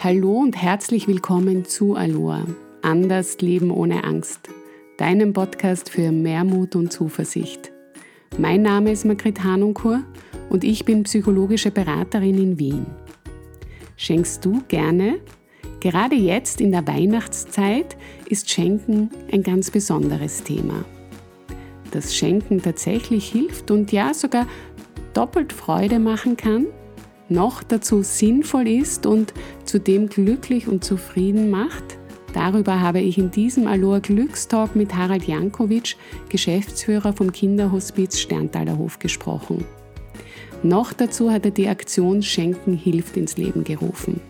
Hallo und herzlich willkommen zu Aloha. Anders Leben ohne Angst. Deinem Podcast für mehr Mut und Zuversicht. Mein Name ist Margret Hanunkur und ich bin psychologische Beraterin in Wien. Schenkst du gerne? Gerade jetzt in der Weihnachtszeit ist Schenken ein ganz besonderes Thema. Dass Schenken tatsächlich hilft und ja sogar doppelt Freude machen kann, noch dazu sinnvoll ist und zudem glücklich und zufrieden macht, darüber habe ich in diesem Aloha Glückstalk mit Harald Jankovic, Geschäftsführer vom Kinderhospiz Sterntaler Hof, gesprochen. Noch dazu hat er die Aktion Schenken hilft ins Leben gerufen.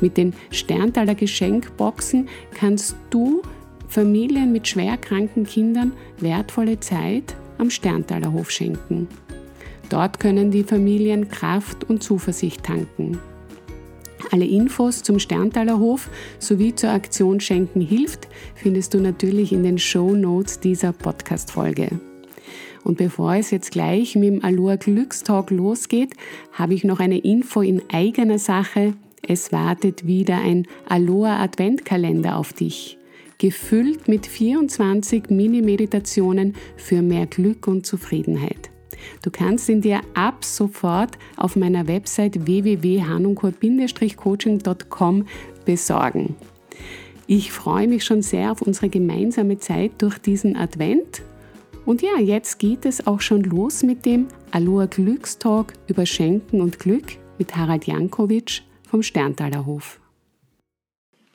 Mit den Sterntaler Geschenkboxen kannst du Familien mit schwerkranken Kindern wertvolle Zeit am Sterntaler Hof schenken. Dort können die Familien Kraft und Zuversicht tanken. Alle Infos zum Sterntaler Hof sowie zur Aktion Schenken hilft findest du natürlich in den Show Notes dieser Podcast-Folge. Und bevor es jetzt gleich mit dem Aloha Glückstalk losgeht, habe ich noch eine Info in eigener Sache. Es wartet wieder ein Aloha Adventkalender auf dich, gefüllt mit 24 Mini-Meditationen für mehr Glück und Zufriedenheit. Du kannst ihn dir ab sofort auf meiner Website www.hanunkor-coaching.com besorgen. Ich freue mich schon sehr auf unsere gemeinsame Zeit durch diesen Advent. Und ja, jetzt geht es auch schon los mit dem Aloha Glückstalk über Schenken und Glück mit Harald Jankovic vom Sterntaler Hof.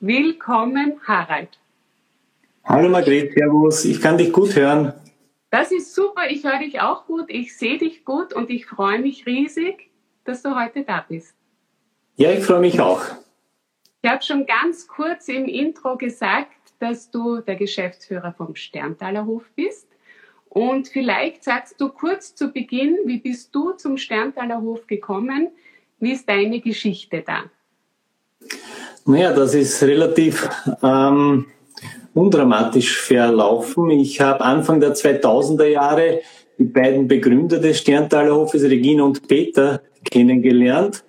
Willkommen, Harald. Hallo Margret, Servus, ich kann dich gut hören. Das ist super, ich höre dich auch gut, ich sehe dich gut und ich freue mich riesig, dass du heute da bist. Ja, ich freue mich auch. Ich habe schon ganz kurz im Intro gesagt, dass du der Geschäftsführer vom Sterntaler Hof bist. Und vielleicht sagst du kurz zu Beginn, wie bist du zum Sterntaler Hof gekommen? Wie ist deine Geschichte da? Naja, das ist relativ ähm, undramatisch verlaufen. Ich habe Anfang der 2000er Jahre die beiden Begründer des Sterntaler Hofes, Regina und Peter, kennengelernt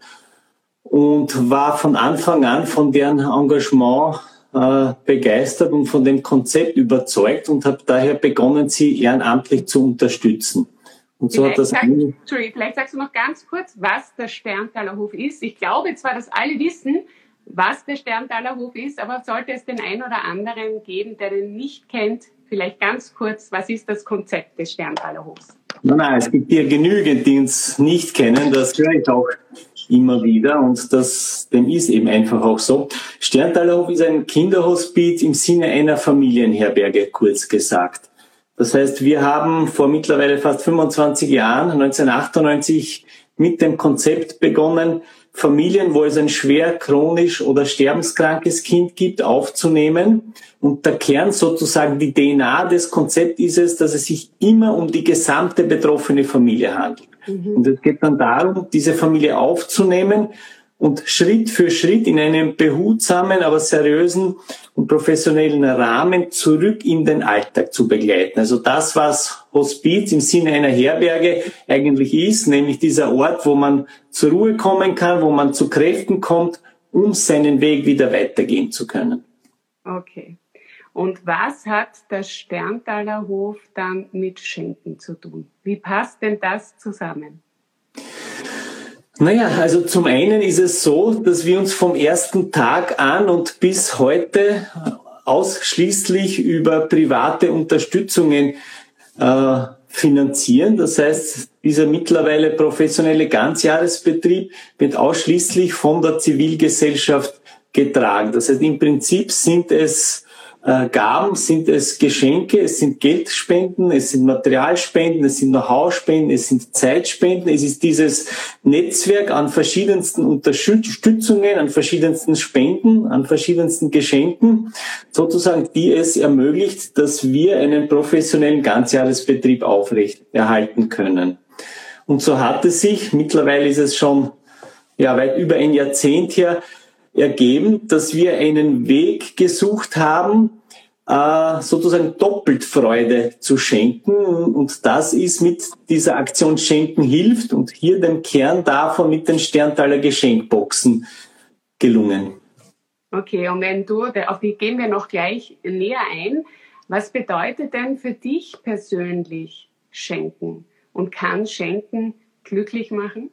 und war von Anfang an von deren Engagement äh, begeistert und von dem Konzept überzeugt und habe daher begonnen, sie ehrenamtlich zu unterstützen. Und so vielleicht, hat das sag, vielleicht sagst du noch ganz kurz, was der Sterntaler Hof ist. Ich glaube zwar, dass alle wissen, was der Sterntaler Hof ist, aber sollte es den einen oder anderen geben, der den nicht kennt, vielleicht ganz kurz, was ist das Konzept des Sterntaler Hofs? Nein, nein, es gibt ja genügend, die uns nicht kennen, das höre ich auch immer wieder und das, dem ist eben einfach auch so. Sterntaler Hof ist ein Kinderhospiz im Sinne einer Familienherberge, kurz gesagt. Das heißt, wir haben vor mittlerweile fast 25 Jahren, 1998, mit dem Konzept begonnen, Familien, wo es ein schwer chronisch oder sterbenskrankes Kind gibt, aufzunehmen. Und der Kern sozusagen, die DNA des Konzepts ist es, dass es sich immer um die gesamte betroffene Familie handelt. Mhm. Und es geht dann darum, diese Familie aufzunehmen und Schritt für Schritt in einem behutsamen, aber seriösen und professionellen Rahmen zurück in den Alltag zu begleiten. Also das, was Hospiz im Sinne einer Herberge eigentlich ist, nämlich dieser Ort, wo man zur Ruhe kommen kann, wo man zu Kräften kommt, um seinen Weg wieder weitergehen zu können. Okay. Und was hat der Sterntaler Hof dann mit Schenken zu tun? Wie passt denn das zusammen? Naja, also zum einen ist es so, dass wir uns vom ersten Tag an und bis heute ausschließlich über private Unterstützungen äh, finanzieren. Das heißt, dieser mittlerweile professionelle Ganzjahresbetrieb wird ausschließlich von der Zivilgesellschaft getragen. Das heißt, im Prinzip sind es äh, Gaben, sind es Geschenke, es sind Geldspenden, es sind Materialspenden, es sind Know-how-Spenden, es sind Zeitspenden. Es ist dieses Netzwerk an verschiedensten Unterstützungen, an verschiedensten Spenden, an verschiedensten Geschenken, sozusagen, die es ermöglicht, dass wir einen professionellen Ganzjahresbetrieb aufrecht erhalten können. Und so hat es sich, mittlerweile ist es schon ja, weit über ein Jahrzehnt her, ergeben, dass wir einen Weg gesucht haben, äh, sozusagen doppelt Freude zu schenken. Und das ist mit dieser Aktion Schenken hilft und hier dem Kern davon mit den Sterntaler Geschenkboxen gelungen. Okay, und wenn du, auf die gehen wir noch gleich näher ein. Was bedeutet denn für dich persönlich Schenken? Und kann Schenken glücklich machen?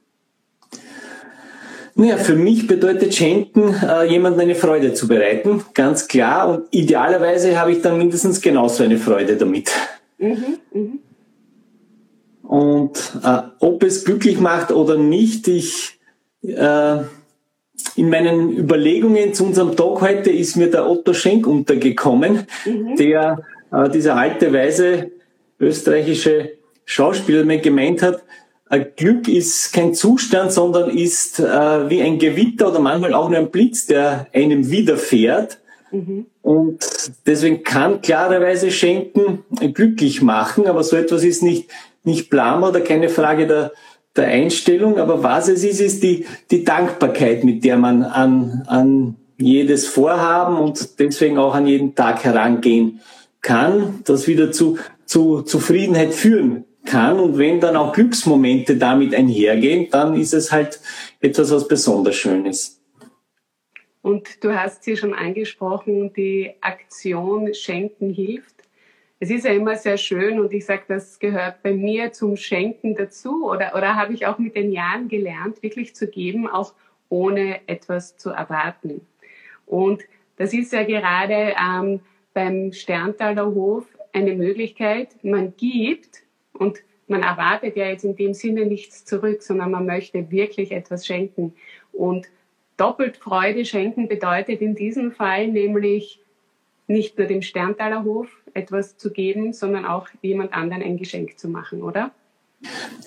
Naja, für mich bedeutet Schenken, äh, jemandem eine Freude zu bereiten, ganz klar. Und idealerweise habe ich dann mindestens genauso eine Freude damit. Mhm, mh. Und äh, ob es glücklich macht oder nicht, ich äh, in meinen Überlegungen zu unserem Talk heute ist mir der Otto Schenk untergekommen, mhm. der äh, dieser alte, weise österreichische Schauspieler mir gemeint hat, Glück ist kein Zustand, sondern ist äh, wie ein Gewitter oder manchmal auch nur ein Blitz, der einem widerfährt. Mhm. Und deswegen kann klarerweise Schenken glücklich machen, aber so etwas ist nicht, nicht Blam oder keine Frage der, der Einstellung. Aber was es ist, ist die, die Dankbarkeit, mit der man an, an jedes Vorhaben und deswegen auch an jeden Tag herangehen kann, das wieder zu, zu Zufriedenheit führen kann. Und wenn dann auch Glücksmomente damit einhergehen, dann ist es halt etwas, was besonders Schönes. Und du hast sie schon angesprochen, die Aktion Schenken hilft. Es ist ja immer sehr schön und ich sage, das gehört bei mir zum Schenken dazu oder, oder habe ich auch mit den Jahren gelernt, wirklich zu geben, auch ohne etwas zu erwarten. Und das ist ja gerade ähm, beim Sterntaler Hof eine Möglichkeit, man gibt und man erwartet ja jetzt in dem Sinne nichts zurück, sondern man möchte wirklich etwas schenken. Und doppelt Freude schenken bedeutet in diesem Fall nämlich nicht nur dem Sterntaler Hof etwas zu geben, sondern auch jemand anderen ein Geschenk zu machen, oder?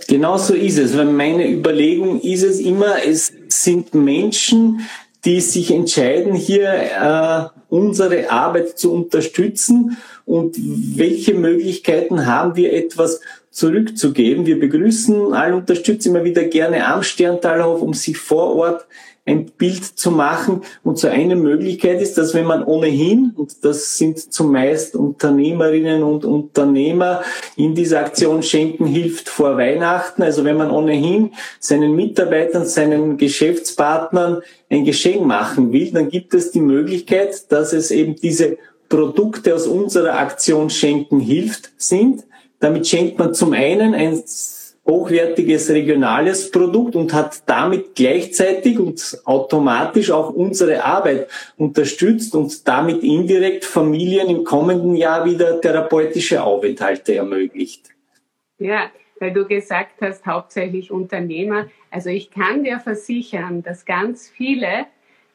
Genau so ist es. Weil meine Überlegung ist es immer, es sind Menschen, die sich entscheiden, hier äh, unsere Arbeit zu unterstützen und welche Möglichkeiten haben wir etwas zurückzugeben. Wir begrüßen alle Unterstützer immer wieder gerne am Sterntalhof, um sich vor Ort ein Bild zu machen. Und so eine Möglichkeit ist, dass wenn man ohnehin, und das sind zumeist Unternehmerinnen und Unternehmer, in dieser Aktion Schenken hilft vor Weihnachten, also wenn man ohnehin seinen Mitarbeitern, seinen Geschäftspartnern ein Geschenk machen will, dann gibt es die Möglichkeit, dass es eben diese Produkte aus unserer Aktion Schenken hilft sind damit schenkt man zum einen ein hochwertiges regionales Produkt und hat damit gleichzeitig und automatisch auch unsere Arbeit unterstützt und damit indirekt Familien im kommenden Jahr wieder therapeutische Aufenthalte ermöglicht. Ja, weil du gesagt hast, hauptsächlich Unternehmer. Also ich kann dir versichern, dass ganz viele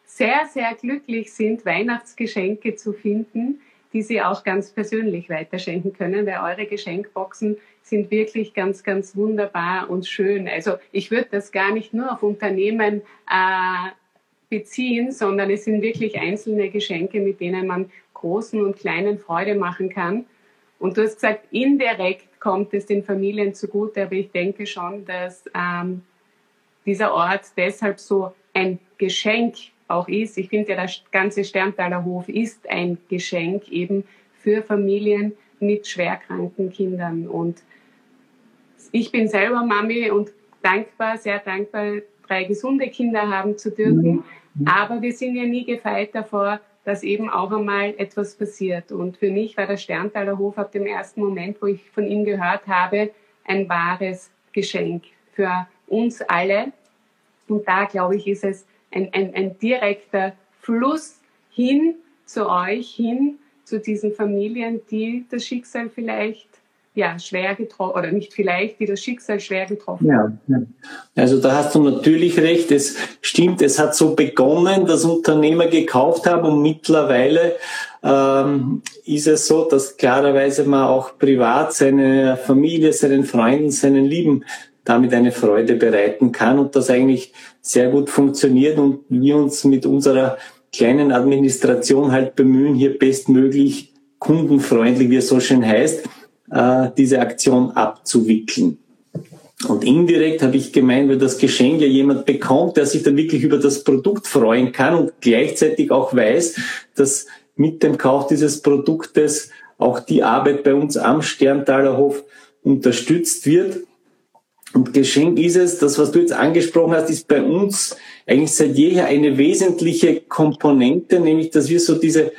sehr, sehr glücklich sind, Weihnachtsgeschenke zu finden, die Sie auch ganz persönlich weiterschenken können, weil eure Geschenkboxen sind wirklich ganz, ganz wunderbar und schön. Also ich würde das gar nicht nur auf Unternehmen äh, beziehen, sondern es sind wirklich einzelne Geschenke, mit denen man großen und kleinen Freude machen kann. Und du hast gesagt, indirekt kommt es den Familien zugute, aber ich denke schon, dass ähm, dieser Ort deshalb so ein Geschenk auch ist. Ich finde ja, der ganze Sterntaler Hof ist ein Geschenk eben für Familien mit schwerkranken Kindern. Und ich bin selber Mami und dankbar, sehr dankbar, drei gesunde Kinder haben zu dürfen. Mhm. Aber wir sind ja nie gefeit davor, dass eben auch einmal etwas passiert. Und für mich war der Sterntaler Hof ab dem ersten Moment, wo ich von ihm gehört habe, ein wahres Geschenk für uns alle. Und da, glaube ich, ist es ein, ein, ein direkter Fluss hin zu euch, hin zu diesen Familien, die das Schicksal vielleicht ja, schwer getroffen, oder nicht vielleicht, die das Schicksal schwer getroffen haben. Ja, also da hast du natürlich recht. Es stimmt, es hat so begonnen, dass Unternehmer gekauft haben und mittlerweile ähm, ist es so, dass klarerweise man auch privat seine Familie, seinen Freunden, seinen Lieben damit eine Freude bereiten kann und das eigentlich sehr gut funktioniert und wir uns mit unserer kleinen Administration halt bemühen, hier bestmöglich kundenfreundlich, wie es so schön heißt, äh, diese Aktion abzuwickeln. Und indirekt habe ich gemeint, wenn das Geschenk ja jemand bekommt, der sich dann wirklich über das Produkt freuen kann und gleichzeitig auch weiß, dass mit dem Kauf dieses Produktes auch die Arbeit bei uns am Sterntaler Hof unterstützt wird, Und Geschenk ist es, das, was du jetzt angesprochen hast, ist bei uns eigentlich seit jeher eine wesentliche Komponente, nämlich, dass wir so diese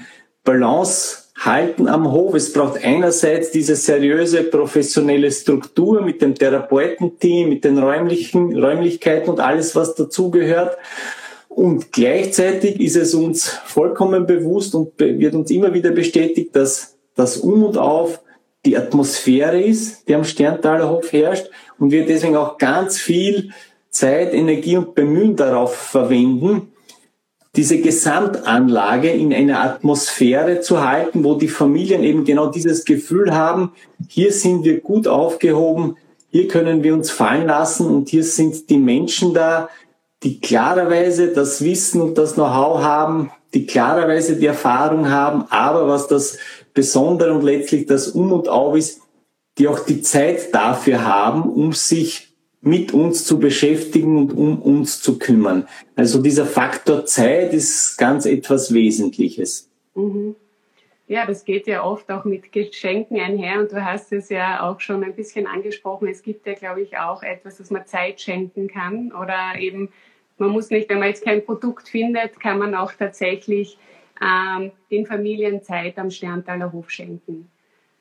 Balance halten am Hof. Es braucht einerseits diese seriöse professionelle Struktur mit dem Therapeutenteam, mit den räumlichen Räumlichkeiten und alles, was dazugehört. Und gleichzeitig ist es uns vollkommen bewusst und wird uns immer wieder bestätigt, dass das Um und Auf die Atmosphäre ist, die am Sterntaler Hof herrscht und wir deswegen auch ganz viel Zeit, Energie und Bemühen darauf verwenden, diese Gesamtanlage in einer Atmosphäre zu halten, wo die Familien eben genau dieses Gefühl haben, hier sind wir gut aufgehoben, hier können wir uns fallen lassen und hier sind die Menschen da, die klarerweise das Wissen und das Know-how haben, die klarerweise die Erfahrung haben, aber was das Besondere und letztlich das Um und Auf ist, die auch die Zeit dafür haben, um sich mit uns zu beschäftigen und um uns zu kümmern. Also dieser Faktor Zeit ist ganz etwas Wesentliches. Mhm. Ja, das geht ja oft auch mit Geschenken einher und du hast es ja auch schon ein bisschen angesprochen. Es gibt ja, glaube ich, auch etwas, das man Zeit schenken kann oder eben, man muss nicht, wenn man jetzt kein Produkt findet, kann man auch tatsächlich ähm, den Familien Zeit am Sterntaler Hof schenken.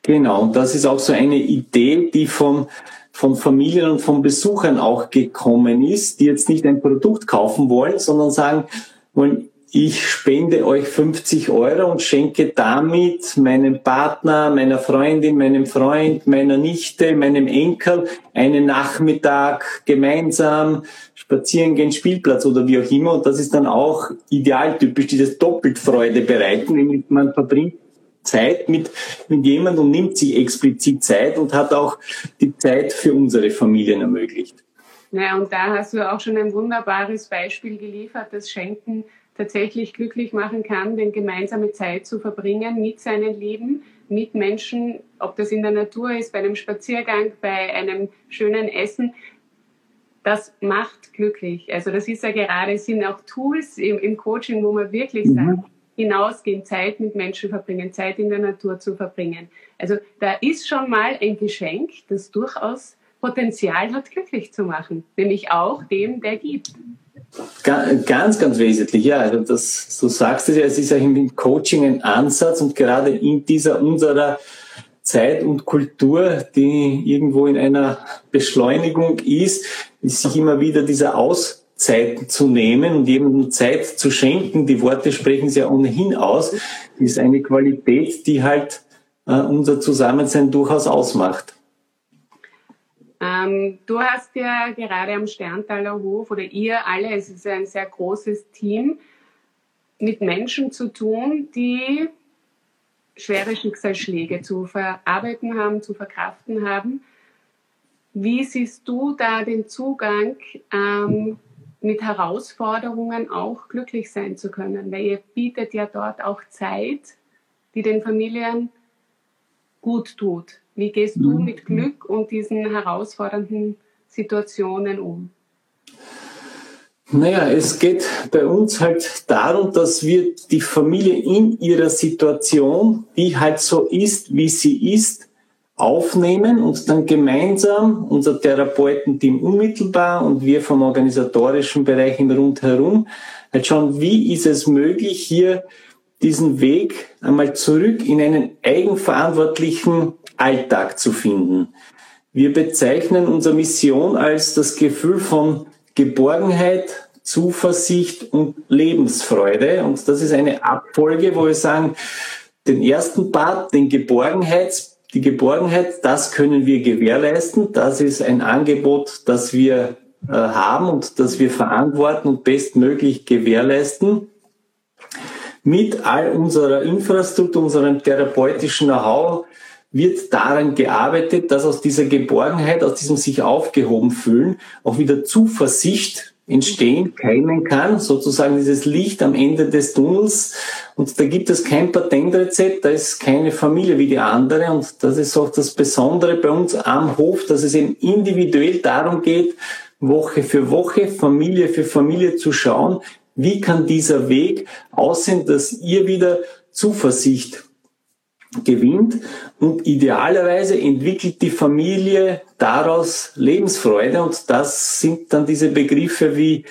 Genau, und das ist auch so eine Idee, die von, von Familien und von Besuchern auch gekommen ist, die jetzt nicht ein Produkt kaufen wollen, sondern sagen wollen, ich spende euch 50 Euro und schenke damit meinem Partner, meiner Freundin, meinem Freund, meiner Nichte, meinem Enkel einen Nachmittag gemeinsam spazieren gehen, Spielplatz oder wie auch immer. Und das ist dann auch idealtypisch, dieses doppelt Freude bereiten, nämlich man verbringt Zeit mit, mit jemandem und nimmt sich explizit Zeit und hat auch die Zeit für unsere Familien ermöglicht. Ja, und da hast du auch schon ein wunderbares Beispiel geliefert, dass Schenken tatsächlich glücklich machen kann, denn gemeinsame Zeit zu verbringen mit seinen Lieben, mit Menschen, ob das in der Natur ist, bei einem Spaziergang, bei einem schönen Essen, das macht glücklich. Also das ist ja gerade, es sind auch Tools im, im Coaching, wo man wirklich mhm. sagt, hinausgehen, Zeit mit Menschen verbringen, Zeit in der Natur zu verbringen. Also da ist schon mal ein Geschenk, das durchaus Potenzial hat, glücklich zu machen, nämlich auch dem, der gibt. Ganz, ganz wesentlich, ja. Also das, du sagst es ja, es ist ja im Coaching ein Ansatz und gerade in dieser unserer Zeit und Kultur, die irgendwo in einer Beschleunigung ist, sich immer wieder dieser Aus Zeit zu nehmen und jemandem Zeit zu schenken. Die Worte sprechen sie ja ohnehin aus. ist eine Qualität, die halt äh, unser Zusammensein durchaus ausmacht. Ähm, du hast ja gerade am Sterntaler Hof oder ihr alle, es ist ein sehr großes Team, mit Menschen zu tun, die schwere Schicksalsschläge zu verarbeiten haben, zu verkraften haben. Wie siehst du da den Zugang ähm, mit Herausforderungen auch glücklich sein zu können, weil ihr bietet ja dort auch Zeit, die den Familien gut tut. Wie gehst du mhm. mit Glück und diesen herausfordernden Situationen um? Naja, es geht bei uns halt darum, dass wir die Familie in ihrer Situation, die halt so ist, wie sie ist, aufnehmen und dann gemeinsam unser Therapeutenteam unmittelbar und wir vom organisatorischen Bereich Rundherum halt schauen, wie ist es möglich, hier diesen Weg einmal zurück in einen eigenverantwortlichen Alltag zu finden. Wir bezeichnen unsere Mission als das Gefühl von Geborgenheit, Zuversicht und Lebensfreude. Und das ist eine Abfolge, wo wir sagen, den ersten Part, den Geborgenheits die Geborgenheit, das können wir gewährleisten. Das ist ein Angebot, das wir äh, haben und das wir verantworten und bestmöglich gewährleisten. Mit all unserer Infrastruktur, unserem therapeutischen Know-how wird daran gearbeitet, dass aus dieser Geborgenheit, aus diesem sich aufgehoben fühlen, auch wieder Zuversicht entstehen, keimen kann, sozusagen dieses Licht am Ende des Tunnels. Und da gibt es kein Patentrezept, da ist keine Familie wie die andere. Und das ist auch das Besondere bei uns am Hof, dass es eben individuell darum geht, Woche für Woche, Familie für Familie zu schauen, wie kann dieser Weg aussehen, dass ihr wieder Zuversicht gewinnt und idealerweise entwickelt die Familie daraus Lebensfreude und das sind dann diese Begriffe wie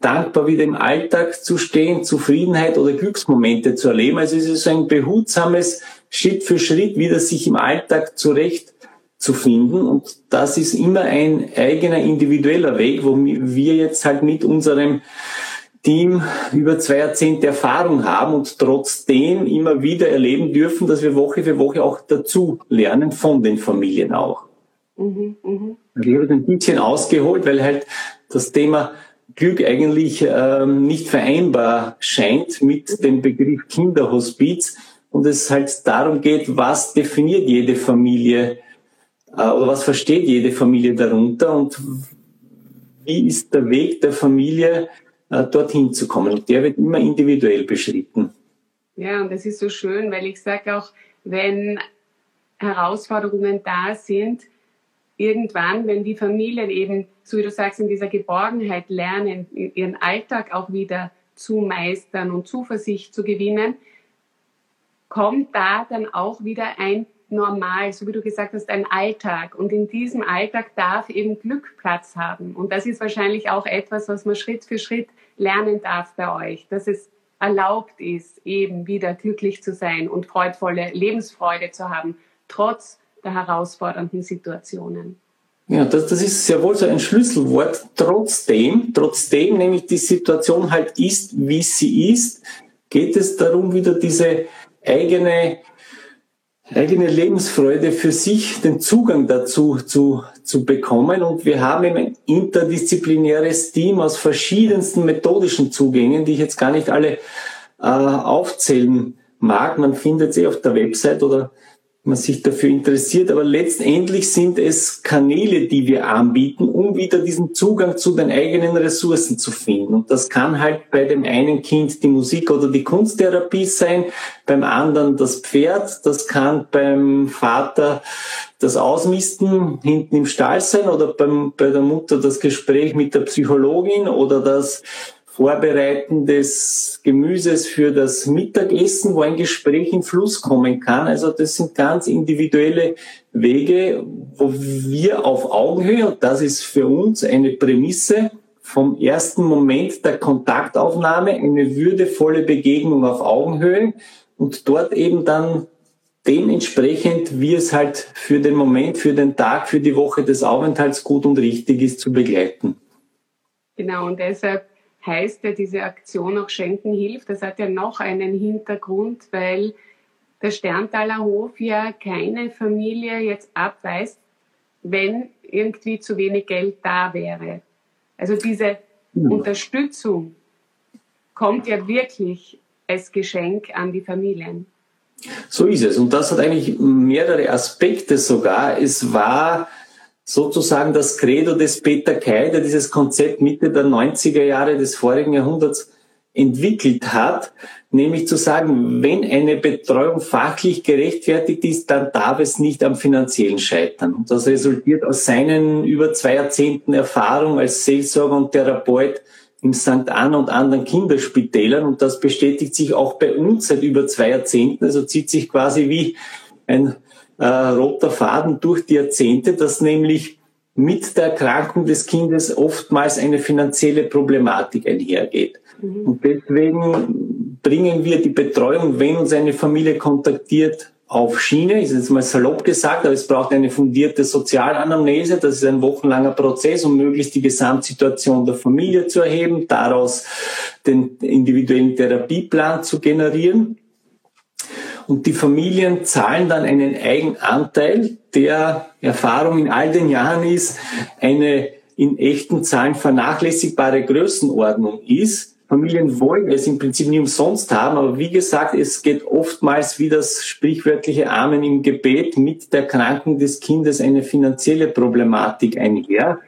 dankbar wieder im Alltag zu stehen, Zufriedenheit oder Glücksmomente zu erleben. Also es ist so ein behutsames Schritt für Schritt wieder sich im Alltag zurecht zu finden und das ist immer ein eigener individueller Weg, wo wir jetzt halt mit unserem Team über zwei Jahrzehnte Erfahrung haben und trotzdem immer wieder erleben dürfen, dass wir Woche für Woche auch dazu lernen von den Familien auch. Mhm, mh. Ich habe ein bisschen ausgeholt, weil halt das Thema Glück eigentlich ähm, nicht vereinbar scheint mit dem Begriff Kinderhospiz und es halt darum geht, was definiert jede Familie äh, oder was versteht jede Familie darunter und wie ist der Weg der Familie äh, dorthin zu kommen. Und der wird immer individuell beschritten. Ja, und das ist so schön, weil ich sage auch, wenn Herausforderungen da sind, irgendwann, wenn die Familien eben, so wie du sagst, in dieser Geborgenheit lernen, ihren Alltag auch wieder zu meistern und Zuversicht zu gewinnen, kommt da dann auch wieder ein normal, so wie du gesagt hast, ein Alltag. Und in diesem Alltag darf eben Glück Platz haben. Und das ist wahrscheinlich auch etwas, was man Schritt für Schritt lernen darf bei euch, dass es erlaubt ist, eben wieder glücklich zu sein und freudvolle Lebensfreude zu haben, trotz der herausfordernden Situationen. Ja, das, das ist sehr wohl so ein Schlüsselwort. Trotzdem, trotzdem nämlich die Situation halt ist, wie sie ist, geht es darum, wieder diese eigene eigene Lebensfreude für sich den Zugang dazu zu, zu bekommen. Und wir haben ein interdisziplinäres Team aus verschiedensten methodischen Zugängen, die ich jetzt gar nicht alle äh, aufzählen mag. Man findet sie auf der Website oder man sich dafür interessiert. Aber letztendlich sind es Kanäle, die wir anbieten, um wieder diesen Zugang zu den eigenen Ressourcen zu finden. Und das kann halt bei dem einen Kind die Musik oder die Kunsttherapie sein, beim anderen das Pferd, das kann beim Vater das Ausmisten hinten im Stall sein oder beim, bei der Mutter das Gespräch mit der Psychologin oder das Vorbereiten des Gemüses für das Mittagessen, wo ein Gespräch in Fluss kommen kann. Also das sind ganz individuelle Wege, wo wir auf Augenhöhe, und das ist für uns eine Prämisse, vom ersten Moment der Kontaktaufnahme eine würdevolle Begegnung auf Augenhöhe und dort eben dann dementsprechend, wie es halt für den Moment, für den Tag, für die Woche des Aufenthalts gut und richtig ist, zu begleiten. Genau, und deshalb heißt ja diese Aktion auch Schenken hilft. Das hat ja noch einen Hintergrund, weil der Sterntaler Hof ja keine Familie jetzt abweist, wenn irgendwie zu wenig Geld da wäre. Also diese ja. Unterstützung kommt ja wirklich als Geschenk an die Familien. So ist es. Und das hat eigentlich mehrere Aspekte sogar. Es war sozusagen das Credo des Peter Kay, der dieses Konzept Mitte der 90er Jahre des vorigen Jahrhunderts entwickelt hat, nämlich zu sagen, wenn eine Betreuung fachlich gerechtfertigt ist, dann darf es nicht am finanziellen scheitern. Und das resultiert aus seinen über zwei Jahrzehnten Erfahrung als Seelsorger und Therapeut im St. Anna und anderen Kinderspitälern. Und das bestätigt sich auch bei uns seit über zwei Jahrzehnten. Also zieht sich quasi wie ein äh, roter Faden durch die Jahrzehnte, dass nämlich mit der Erkrankung des Kindes oftmals eine finanzielle Problematik einhergeht. Mhm. Und deswegen bringen wir die Betreuung, wenn uns eine Familie kontaktiert, auf Schiene, ist jetzt mal salopp gesagt, aber es braucht eine fundierte Sozialanamnese. Das ist ein wochenlanger Prozess, um möglichst die Gesamtsituation der Familie zu erheben, daraus den individuellen Therapieplan zu generieren. Und die Familien zahlen dann einen Eigenanteil, der Erfahrung in all den Jahren ist, eine in echten Zahlen vernachlässigbare Größenordnung ist. Familien wollen es im Prinzip nie umsonst haben, aber wie gesagt, es geht oftmals wie das sprichwörtliche Amen im Gebet mit der Krankung des Kindes eine finanzielle Problematik einher.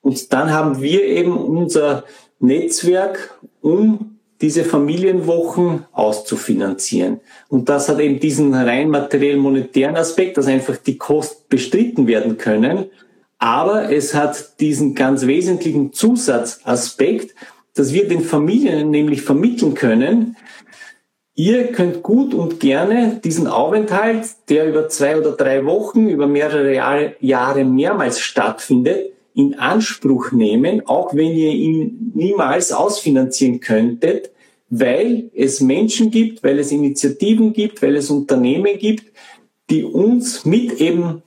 Und dann haben wir eben unser Netzwerk, um diese Familienwochen auszufinanzieren. Und das hat eben diesen rein materiell monetären Aspekt, dass einfach die Kosten bestritten werden können. Aber es hat diesen ganz wesentlichen Zusatzaspekt, dass wir den Familien nämlich vermitteln können, Ihr könnt gut und gerne diesen Aufenthalt, der über zwei oder drei Wochen, über mehrere Jahre, mehrmals stattfindet, in Anspruch nehmen, auch wenn ihr ihn niemals ausfinanzieren könntet, weil es Menschen gibt, weil es Initiativen gibt, weil es Unternehmen gibt, die uns mit eben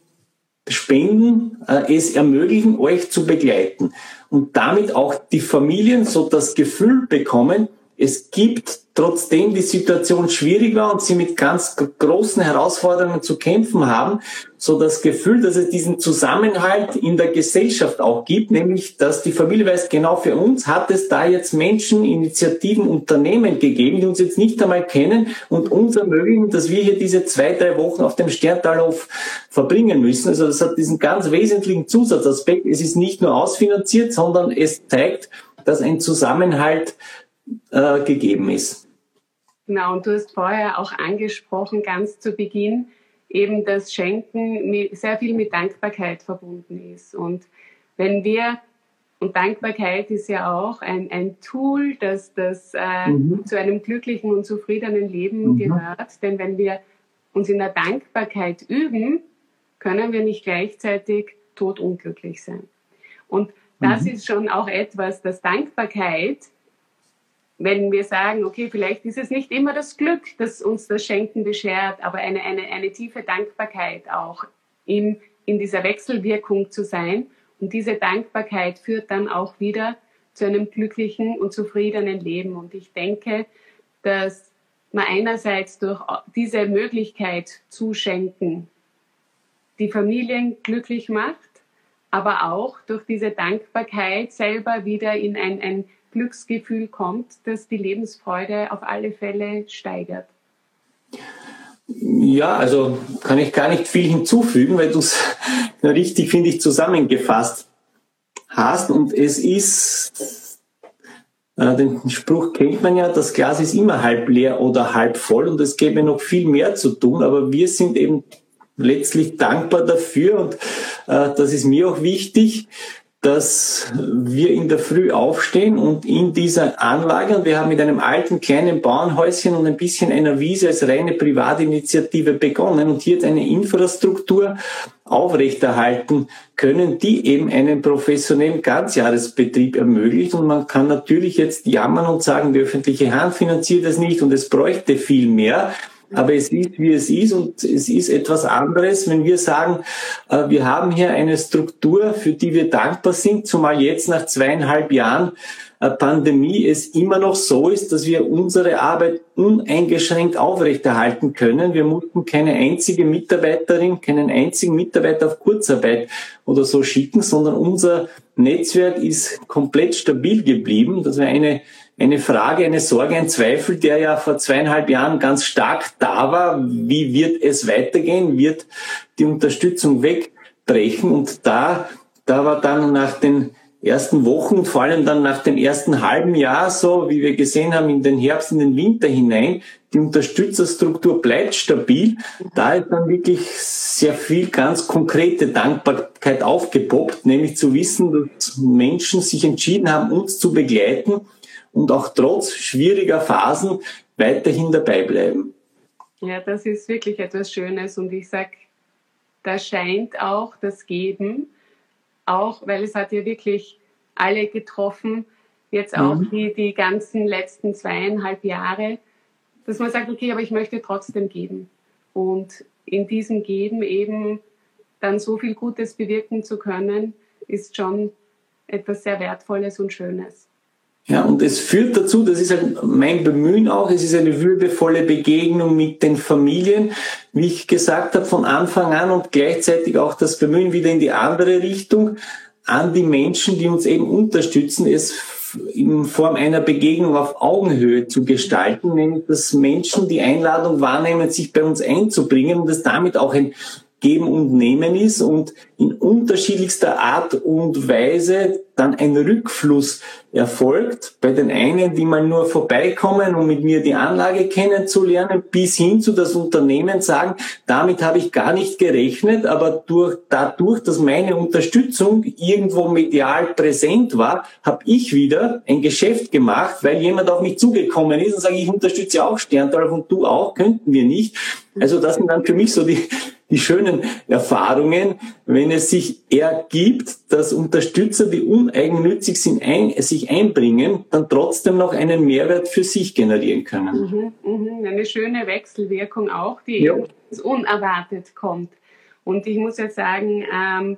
Spenden äh, es ermöglichen, euch zu begleiten und damit auch die Familien so das Gefühl bekommen, es gibt trotzdem die Situation schwierig war und sie mit ganz großen Herausforderungen zu kämpfen haben, so das Gefühl, dass es diesen Zusammenhalt in der Gesellschaft auch gibt, nämlich, dass die Familie weiß, genau für uns hat es da jetzt Menschen, Initiativen, Unternehmen gegeben, die uns jetzt nicht einmal kennen und uns ermöglichen, dass wir hier diese zwei, drei Wochen auf dem Sterntalhof verbringen müssen. Also das hat diesen ganz wesentlichen Zusatzaspekt. Es ist nicht nur ausfinanziert, sondern es zeigt, dass ein Zusammenhalt äh, gegeben ist. Genau, und du hast vorher auch angesprochen, ganz zu Beginn, eben dass Schenken sehr viel mit Dankbarkeit verbunden ist. Und wenn wir, und Dankbarkeit ist ja auch ein, ein Tool, das, das äh, mhm. zu einem glücklichen und zufriedenen Leben mhm. gehört. Denn wenn wir uns in der Dankbarkeit üben, können wir nicht gleichzeitig todunglücklich sein. Und das mhm. ist schon auch etwas, dass Dankbarkeit wenn wir sagen, okay, vielleicht ist es nicht immer das Glück, das uns das Schenken beschert, aber eine, eine, eine tiefe Dankbarkeit auch in, in dieser Wechselwirkung zu sein. Und diese Dankbarkeit führt dann auch wieder zu einem glücklichen und zufriedenen Leben. Und ich denke, dass man einerseits durch diese Möglichkeit zu schenken die Familien glücklich macht, aber auch durch diese Dankbarkeit selber wieder in ein, ein Glücksgefühl kommt, das die Lebensfreude auf alle Fälle steigert. Ja, also kann ich gar nicht viel hinzufügen, weil du es richtig, finde ich, zusammengefasst hast. Und es ist, äh, den Spruch kennt man ja, das Glas ist immer halb leer oder halb voll und es gäbe noch viel mehr zu tun, aber wir sind eben letztlich dankbar dafür und äh, das ist mir auch wichtig, dass wir in der Früh aufstehen und in dieser Anlage, und wir haben mit einem alten kleinen Bauernhäuschen und ein bisschen einer Wiese als reine Privatinitiative begonnen und hier eine Infrastruktur aufrechterhalten können, die eben einen professionellen Ganzjahresbetrieb ermöglicht. Und man kann natürlich jetzt jammern und sagen, die öffentliche Hand finanziert das nicht und es bräuchte viel mehr. Aber es ist, wie es ist und es ist etwas anderes, wenn wir sagen, äh, wir haben hier eine Struktur, für die wir dankbar sind, zumal jetzt nach zweieinhalb Jahren äh, Pandemie es immer noch so ist, dass wir unsere Arbeit uneingeschränkt aufrechterhalten können. Wir mussten keine einzige Mitarbeiterin, keinen einzigen Mitarbeiter auf Kurzarbeit oder so schicken, sondern unser Netzwerk ist komplett stabil geblieben, dass wir eine eine Frage, eine Sorge, ein Zweifel, der ja vor zweieinhalb Jahren ganz stark da war. Wie wird es weitergehen? Wird die Unterstützung wegbrechen? Und da, da war dann nach den ersten Wochen, vor allem dann nach dem ersten halben Jahr so, wie wir gesehen haben, in den Herbst, in den Winter hinein, die Unterstützerstruktur bleibt stabil. Da ist dann wirklich sehr viel ganz konkrete Dankbarkeit aufgepoppt, nämlich zu wissen, dass Menschen sich entschieden haben, uns zu begleiten und auch trotz schwieriger Phasen weiterhin dabei bleiben. Ja, das ist wirklich etwas Schönes und ich sage, da scheint auch das Geben, auch weil es hat ja wirklich alle getroffen, jetzt auch mhm. die, die ganzen letzten zweieinhalb Jahre, dass man sagt, okay, aber ich möchte trotzdem geben. Und in diesem Geben eben dann so viel Gutes bewirken zu können, ist schon etwas sehr Wertvolles und Schönes. Ja, und es führt dazu, das ist halt mein Bemühen auch, es ist eine würdevolle Begegnung mit den Familien, wie ich gesagt habe, von Anfang an und gleichzeitig auch das Bemühen wieder in die andere Richtung an die Menschen, die uns eben unterstützen, es in Form einer Begegnung auf Augenhöhe zu gestalten, nämlich dass Menschen die Einladung wahrnehmen, sich bei uns einzubringen und es damit auch ein Geben und Nehmen ist und in unterschiedlichster Art und Weise dann ein Rückfluss erfolgt. Bei den einen, die mal nur vorbeikommen, um mit mir die Anlage kennenzulernen, bis hin zu das Unternehmen sagen, damit habe ich gar nicht gerechnet, aber durch, dadurch, dass meine Unterstützung irgendwo medial präsent war, habe ich wieder ein Geschäft gemacht, weil jemand auf mich zugekommen ist und sage, ich unterstütze auch Sterntal und du auch, könnten wir nicht. Also das sind dann für mich so die, die schönen Erfahrungen, wenn es sich ergibt, dass Unterstützer, die uneigennützig sind, ein, sich einbringen, dann trotzdem noch einen Mehrwert für sich generieren können. Mhm, mh, eine schöne Wechselwirkung auch, die ja. unerwartet kommt. Und ich muss jetzt sagen, ähm,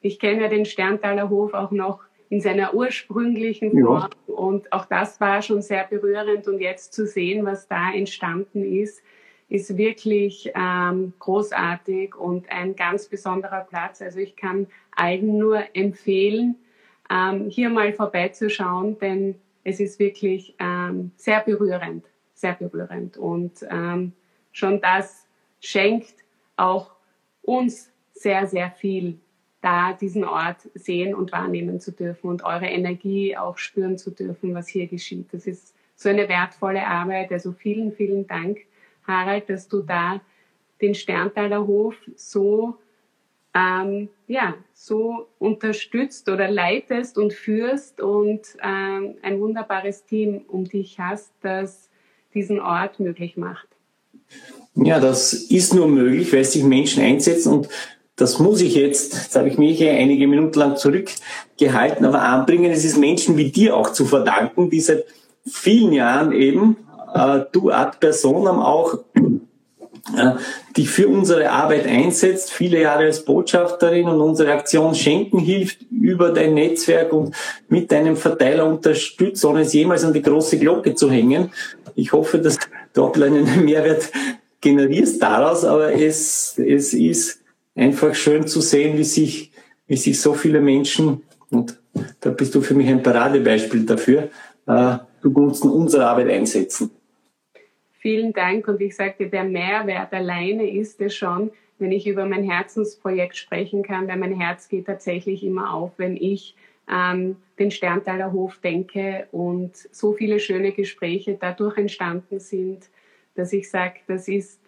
ich kenne ja den Sterntaler Hof auch noch in seiner ursprünglichen Form ja. und auch das war schon sehr berührend und jetzt zu sehen, was da entstanden ist, ist wirklich ähm, großartig und ein ganz besonderer Platz. Also ich kann allen nur empfehlen, ähm, hier mal vorbeizuschauen, denn es ist wirklich ähm, sehr berührend, sehr berührend. Und ähm, schon das schenkt auch uns sehr, sehr viel, da diesen Ort sehen und wahrnehmen zu dürfen und eure Energie auch spüren zu dürfen, was hier geschieht. Das ist so eine wertvolle Arbeit. Also vielen, vielen Dank Harald, dass du da den Sterntaler Hof so, ähm, ja, so unterstützt oder leitest und führst und ähm, ein wunderbares Team um dich hast, das diesen Ort möglich macht. Ja, das ist nur möglich, weil sich Menschen einsetzen und das muss ich jetzt, jetzt habe ich mich hier einige Minuten lang zurückgehalten, aber anbringen, es ist Menschen wie dir auch zu verdanken, die seit vielen Jahren eben äh, du ad personam auch äh, die für unsere Arbeit einsetzt, viele Jahre als Botschafterin und unsere Aktion Schenken hilft über dein Netzwerk und mit deinem Verteiler unterstützt, ohne es jemals an die große Glocke zu hängen. Ich hoffe, dass du auch einen Mehrwert generierst daraus, aber es, es ist einfach schön zu sehen, wie sich, wie sich so viele Menschen, und da bist du für mich ein Paradebeispiel dafür, äh, zugunsten unserer Arbeit einsetzen. Vielen Dank und ich sagte, der Mehrwert alleine ist es schon, wenn ich über mein Herzensprojekt sprechen kann, weil mein Herz geht tatsächlich immer auf, wenn ich an den Sterntaler Hof denke und so viele schöne Gespräche dadurch entstanden sind, dass ich sage, das ist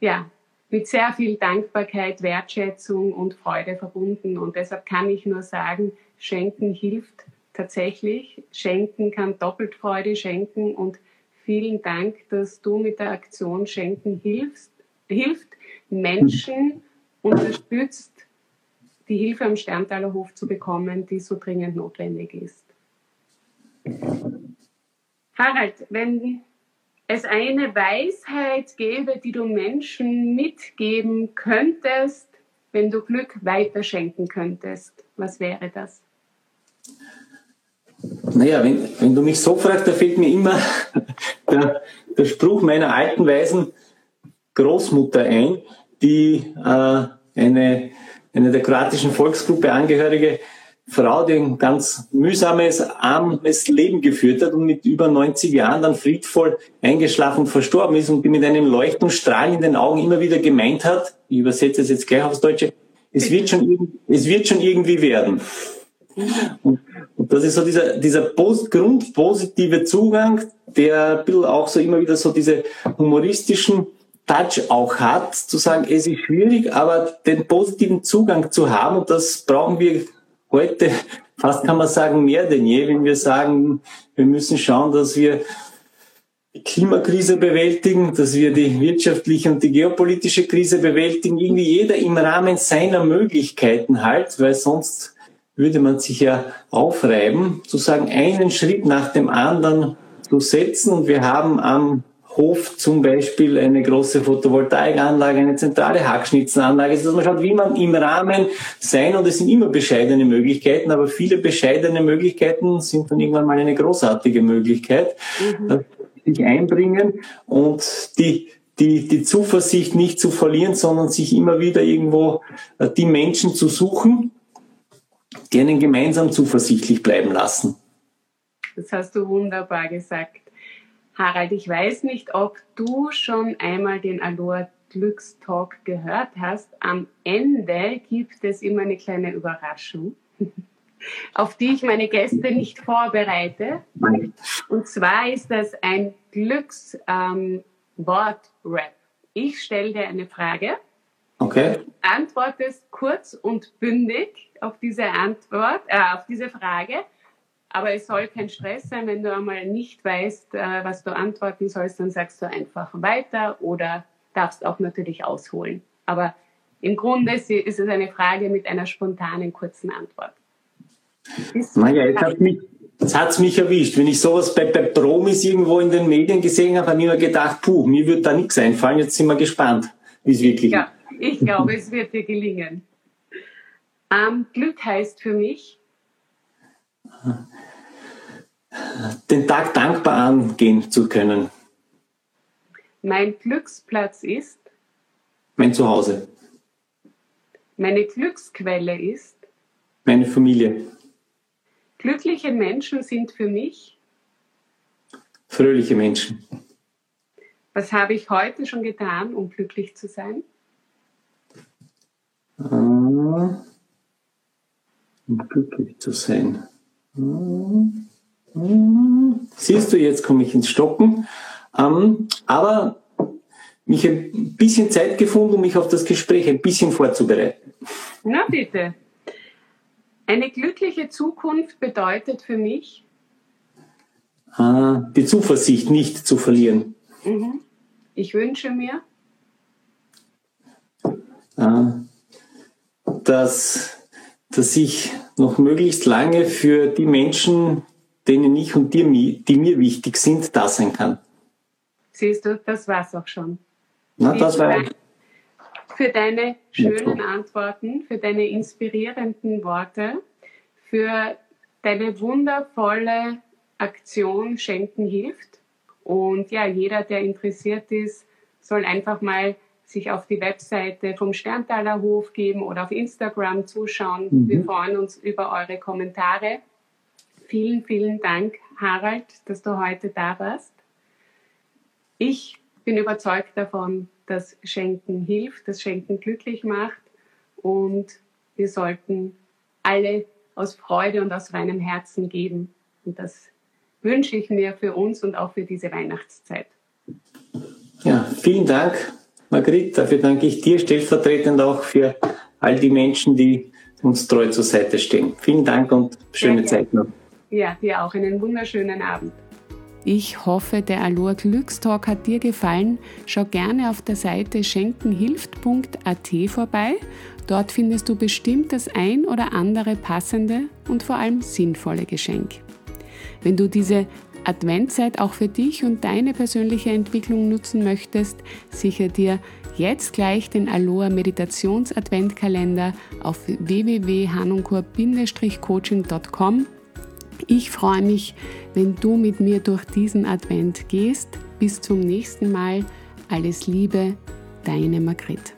ja mit sehr viel Dankbarkeit, Wertschätzung und Freude verbunden. Und deshalb kann ich nur sagen, Schenken hilft tatsächlich. Schenken kann doppelt Freude schenken und Vielen Dank, dass du mit der Aktion Schenken hilfst, hilft, Menschen unterstützt, die Hilfe am Sterntaler Hof zu bekommen, die so dringend notwendig ist. Harald, wenn es eine Weisheit gäbe, die du Menschen mitgeben könntest, wenn du Glück weiterschenken könntest, was wäre das? Naja, wenn, wenn du mich so fragst, da fällt mir immer der, der Spruch meiner alten weisen Großmutter ein, die äh, eine, eine der kroatischen Volksgruppe angehörige Frau, die ein ganz mühsames, armes Leben geführt hat und mit über 90 Jahren dann friedvoll eingeschlafen und verstorben ist und die mit einem Leuchten Strahlen in den Augen immer wieder gemeint hat, ich übersetze es jetzt gleich aufs Deutsche, es wird schon, es wird schon irgendwie werden. Und, und das ist so dieser, dieser post, grundpositive Zugang, der ein bisschen auch so immer wieder so diese humoristischen Touch auch hat, zu sagen, es ist schwierig, aber den positiven Zugang zu haben, und das brauchen wir heute, fast kann man sagen, mehr denn je, wenn wir sagen, wir müssen schauen, dass wir die Klimakrise bewältigen, dass wir die wirtschaftliche und die geopolitische Krise bewältigen, irgendwie jeder im Rahmen seiner Möglichkeiten halt, weil sonst würde man sich ja aufreiben, zu sagen, einen Schritt nach dem anderen zu setzen. Und wir haben am Hof zum Beispiel eine große Photovoltaikanlage, eine zentrale Hackschnitzenanlage, dass man schaut, wie man im Rahmen sein, und es sind immer bescheidene Möglichkeiten, aber viele bescheidene Möglichkeiten sind dann irgendwann mal eine großartige Möglichkeit, mhm. sich einbringen und die die, die Zuversicht nicht zu verlieren, sondern sich immer wieder irgendwo äh, die Menschen zu suchen, die einen gemeinsam zuversichtlich bleiben lassen. Das hast du wunderbar gesagt. Harald, ich weiß nicht, ob du schon einmal den Aloha Glückstalk gehört hast, am Ende gibt es immer eine kleine Überraschung, auf die ich meine Gäste nicht vorbereite. Und zwar ist das ein Glückswort-Rap. Ähm, ich stelle dir eine Frage. Okay. Antwortest kurz und bündig auf diese Antwort, äh, auf diese Frage. Aber es soll kein Stress sein, wenn du einmal nicht weißt, äh, was du antworten sollst, dann sagst du einfach weiter oder darfst auch natürlich ausholen. Aber im Grunde ist es eine Frage mit einer spontanen kurzen Antwort. Naja, jetzt hat mich, jetzt hat's mich erwischt. Wenn ich sowas bei, bei Promis irgendwo in den Medien gesehen habe, habe ich mir gedacht, puh, mir wird da nichts einfallen. Jetzt sind wir gespannt, wie es wirklich ja, ich glaube, es wird dir gelingen. Ähm, Glück heißt für mich, den Tag dankbar angehen zu können. Mein Glücksplatz ist mein Zuhause. Meine Glücksquelle ist meine Familie. Glückliche Menschen sind für mich fröhliche Menschen. Was habe ich heute schon getan, um glücklich zu sein? Um glücklich zu sein. Siehst du, jetzt komme ich ins Stocken. Ähm, aber mich ein bisschen Zeit gefunden, um mich auf das Gespräch ein bisschen vorzubereiten. Na bitte. Eine glückliche Zukunft bedeutet für mich? Ah, die Zuversicht nicht zu verlieren. Mhm. Ich wünsche mir? Ah, dass, dass ich noch möglichst lange für die Menschen, denen ich und die, die mir wichtig sind, da sein kann. Siehst du, das war's auch schon. Na, das war für deine schönen Antworten, für deine inspirierenden Worte, für deine wundervolle Aktion Schenken hilft. Und ja, jeder, der interessiert ist, soll einfach mal sich auf die Webseite vom Sterntaler Hof geben oder auf Instagram zuschauen. Mhm. Wir freuen uns über eure Kommentare. Vielen, vielen Dank, Harald, dass du heute da warst. Ich bin überzeugt davon, dass Schenken hilft, dass Schenken glücklich macht und wir sollten alle aus Freude und aus reinem Herzen geben. Und das wünsche ich mir für uns und auch für diese Weihnachtszeit. Ja, vielen Dank, Margrit. Dafür danke ich dir stellvertretend auch für all die Menschen, die uns treu zur Seite stehen. Vielen Dank und schöne Zeit noch. Ja, dir auch einen wunderschönen Abend. Ich hoffe, der Aloha Glückstalk hat dir gefallen. Schau gerne auf der Seite schenkenhilft.at vorbei. Dort findest du bestimmt das ein oder andere passende und vor allem sinnvolle Geschenk. Wenn du diese Adventzeit auch für dich und deine persönliche Entwicklung nutzen möchtest, sicher dir jetzt gleich den Aloha Meditations Adventkalender auf www.hanunkur-coaching.com ich freue mich, wenn du mit mir durch diesen Advent gehst. Bis zum nächsten Mal. Alles Liebe, deine Margrit.